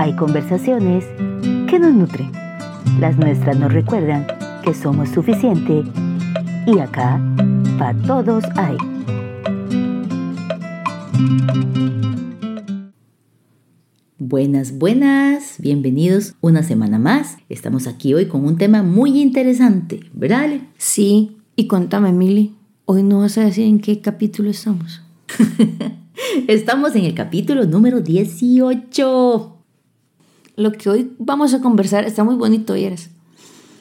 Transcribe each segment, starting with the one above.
hay conversaciones que nos nutren. Las nuestras nos recuerdan que somos suficiente y acá para todos hay. Buenas, buenas, bienvenidos una semana más. Estamos aquí hoy con un tema muy interesante, ¿verdad? Ale? Sí, y contame, Mili, hoy no vas a decir en qué capítulo estamos. Estamos en el capítulo número 18. Lo que hoy vamos a conversar está muy bonito, ¿vieras?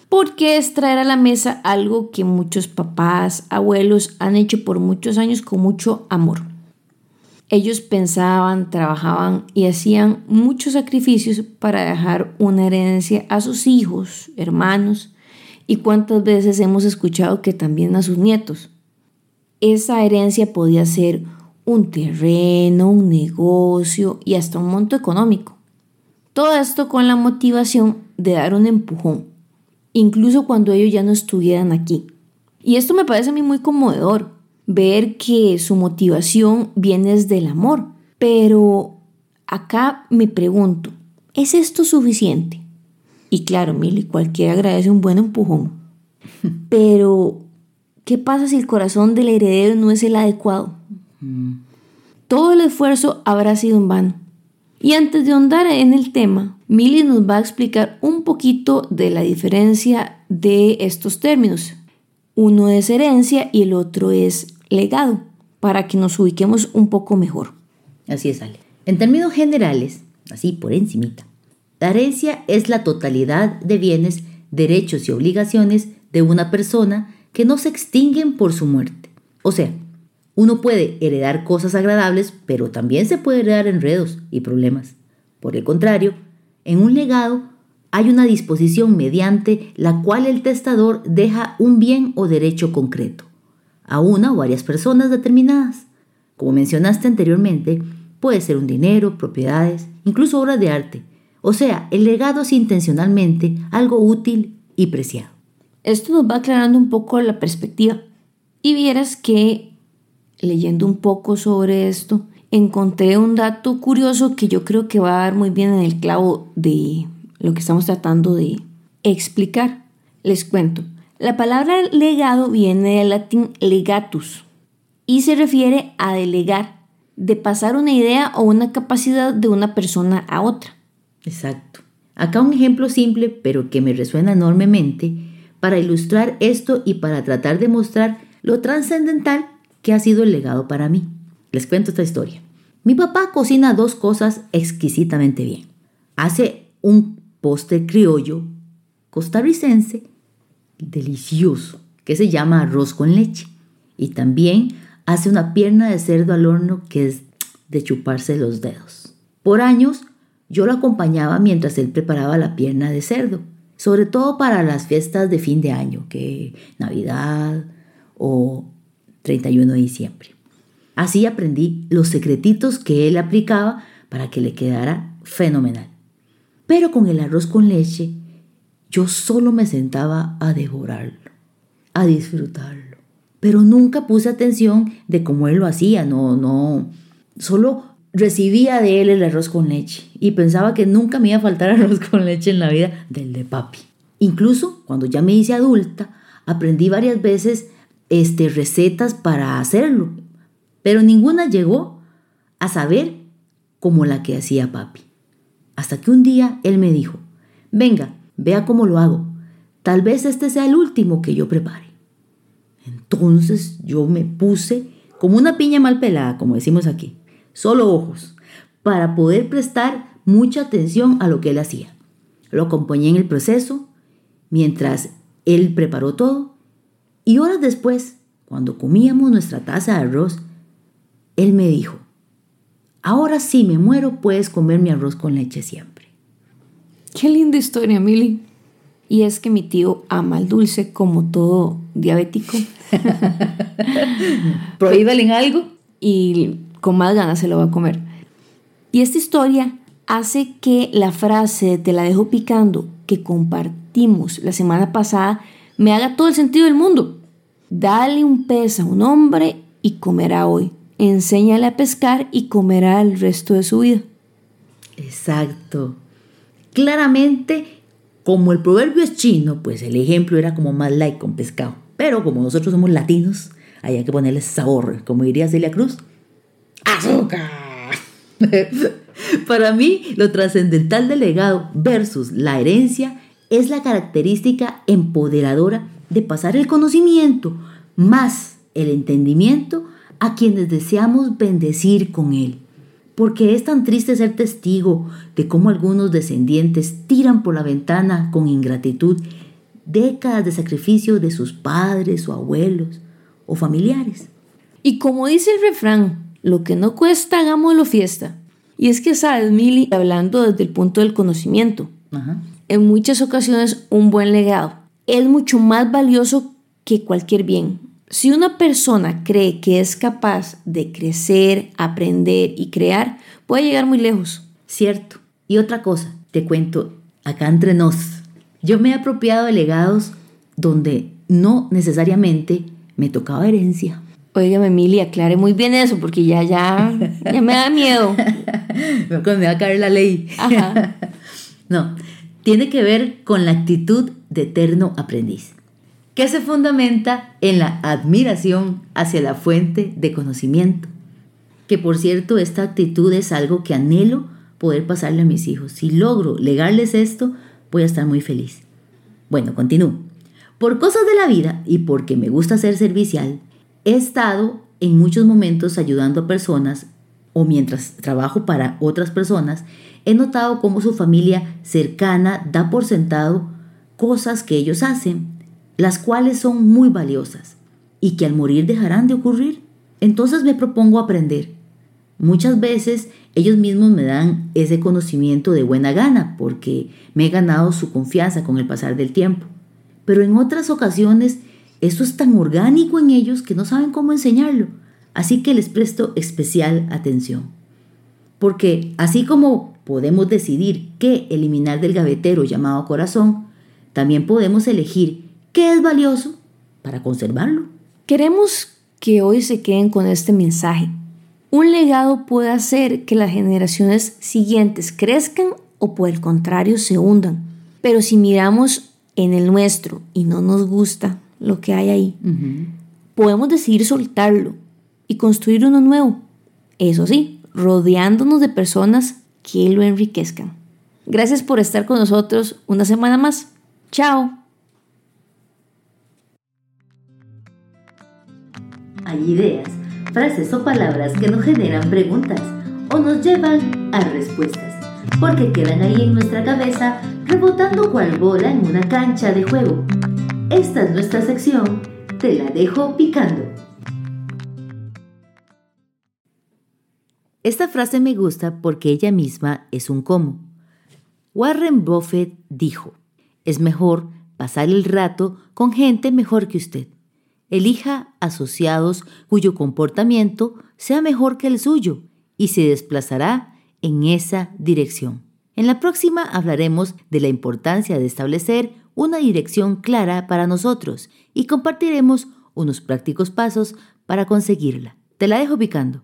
Porque es traer a la mesa algo que muchos papás, abuelos han hecho por muchos años con mucho amor. Ellos pensaban, trabajaban y hacían muchos sacrificios para dejar una herencia a sus hijos, hermanos y cuántas veces hemos escuchado que también a sus nietos. Esa herencia podía ser un terreno, un negocio y hasta un monto económico. Todo esto con la motivación de dar un empujón, incluso cuando ellos ya no estuvieran aquí. Y esto me parece a mí muy conmovedor, ver que su motivación viene desde el amor. Pero acá me pregunto, ¿es esto suficiente? Y claro, Mili, cualquiera agradece un buen empujón. Pero, ¿qué pasa si el corazón del heredero no es el adecuado? Todo el esfuerzo habrá sido en vano. Y antes de ahondar en el tema, Milly nos va a explicar un poquito de la diferencia de estos términos. Uno es herencia y el otro es legado, para que nos ubiquemos un poco mejor. Así es, Ale. En términos generales, así por encimita, la herencia es la totalidad de bienes, derechos y obligaciones de una persona que no se extinguen por su muerte. O sea, uno puede heredar cosas agradables, pero también se puede heredar enredos y problemas. Por el contrario, en un legado hay una disposición mediante la cual el testador deja un bien o derecho concreto a una o varias personas determinadas. Como mencionaste anteriormente, puede ser un dinero, propiedades, incluso obras de arte. O sea, el legado es intencionalmente algo útil y preciado. Esto nos va aclarando un poco la perspectiva. Y vieras que leyendo un poco sobre esto, encontré un dato curioso que yo creo que va a dar muy bien en el clavo de lo que estamos tratando de explicar. Les cuento. La palabra legado viene del latín legatus y se refiere a delegar, de pasar una idea o una capacidad de una persona a otra. Exacto. Acá un ejemplo simple, pero que me resuena enormemente, para ilustrar esto y para tratar de mostrar lo trascendental que ha sido el legado para mí. Les cuento esta historia. Mi papá cocina dos cosas exquisitamente bien. Hace un postre criollo costarricense delicioso que se llama arroz con leche. Y también hace una pierna de cerdo al horno que es de chuparse los dedos. Por años yo lo acompañaba mientras él preparaba la pierna de cerdo, sobre todo para las fiestas de fin de año, que Navidad o 31 de diciembre. Así aprendí los secretitos que él aplicaba para que le quedara fenomenal. Pero con el arroz con leche, yo solo me sentaba a devorarlo, a disfrutarlo. Pero nunca puse atención de cómo él lo hacía, no, no. Solo recibía de él el arroz con leche y pensaba que nunca me iba a faltar arroz con leche en la vida del de papi. Incluso cuando ya me hice adulta, aprendí varias veces este, recetas para hacerlo, pero ninguna llegó a saber como la que hacía papi. Hasta que un día él me dijo, venga, vea cómo lo hago, tal vez este sea el último que yo prepare. Entonces yo me puse como una piña mal pelada, como decimos aquí, solo ojos, para poder prestar mucha atención a lo que él hacía. Lo acompañé en el proceso mientras él preparó todo y horas después, cuando comíamos nuestra taza de arroz, él me dijo, ahora sí me muero, puedes comer mi arroz con leche siempre. Qué linda historia, Milly. Y es que mi tío ama el dulce como todo diabético. Prohíbale en algo. Y con más ganas se lo va a comer. Y esta historia hace que la frase te la dejo picando que compartimos la semana pasada me haga todo el sentido del mundo. Dale un pez a un hombre y comerá hoy. Enséñale a pescar y comerá el resto de su vida. Exacto. claramente, como el proverbio es chino, pues el ejemplo era como más like con pescado. Pero como nosotros somos latinos, hay que ponerle sabor, como diría Celia Cruz. ¡Azúcar! Para mí, lo trascendental del legado versus la herencia es la característica empoderadora de pasar el conocimiento más el entendimiento a quienes deseamos bendecir con él. Porque es tan triste ser testigo de cómo algunos descendientes tiran por la ventana con ingratitud décadas de sacrificio de sus padres o abuelos o familiares. Y como dice el refrán, lo que no cuesta, hagámoslo fiesta. Y es que sabes, Mili, hablando desde el punto del conocimiento, en muchas ocasiones un buen legado es mucho más valioso que cualquier bien. Si una persona cree que es capaz de crecer, aprender y crear, puede llegar muy lejos. Cierto. Y otra cosa, te cuento, acá entre nos, yo me he apropiado de legados donde no necesariamente me tocaba herencia. Óigame, Emilia, aclare muy bien eso, porque ya, ya, ya me da miedo. me va a caer la ley. Ajá. no, tiene que ver con la actitud de eterno aprendiz, que se fundamenta en la admiración hacia la fuente de conocimiento. Que por cierto, esta actitud es algo que anhelo poder pasarle a mis hijos. Si logro legarles esto, voy a estar muy feliz. Bueno, continúo. Por cosas de la vida y porque me gusta ser servicial, he estado en muchos momentos ayudando a personas o mientras trabajo para otras personas, he notado cómo su familia cercana da por sentado cosas que ellos hacen, las cuales son muy valiosas y que al morir dejarán de ocurrir. Entonces me propongo aprender. Muchas veces ellos mismos me dan ese conocimiento de buena gana porque me he ganado su confianza con el pasar del tiempo. Pero en otras ocasiones eso es tan orgánico en ellos que no saben cómo enseñarlo. Así que les presto especial atención. Porque así como podemos decidir qué eliminar del gavetero llamado corazón, también podemos elegir qué es valioso para conservarlo. Queremos que hoy se queden con este mensaje. Un legado puede hacer que las generaciones siguientes crezcan o por el contrario se hundan. Pero si miramos en el nuestro y no nos gusta lo que hay ahí, podemos decidir soltarlo y construir uno nuevo. Eso sí, rodeándonos de personas que lo enriquezcan. Gracias por estar con nosotros una semana más. Chao. Hay ideas, frases o palabras que nos generan preguntas o nos llevan a respuestas, porque quedan ahí en nuestra cabeza rebotando cual bola en una cancha de juego. Esta es nuestra sección, te la dejo picando. Esta frase me gusta porque ella misma es un cómo. Warren Buffett dijo, es mejor pasar el rato con gente mejor que usted. Elija asociados cuyo comportamiento sea mejor que el suyo y se desplazará en esa dirección. En la próxima hablaremos de la importancia de establecer una dirección clara para nosotros y compartiremos unos prácticos pasos para conseguirla. Te la dejo picando.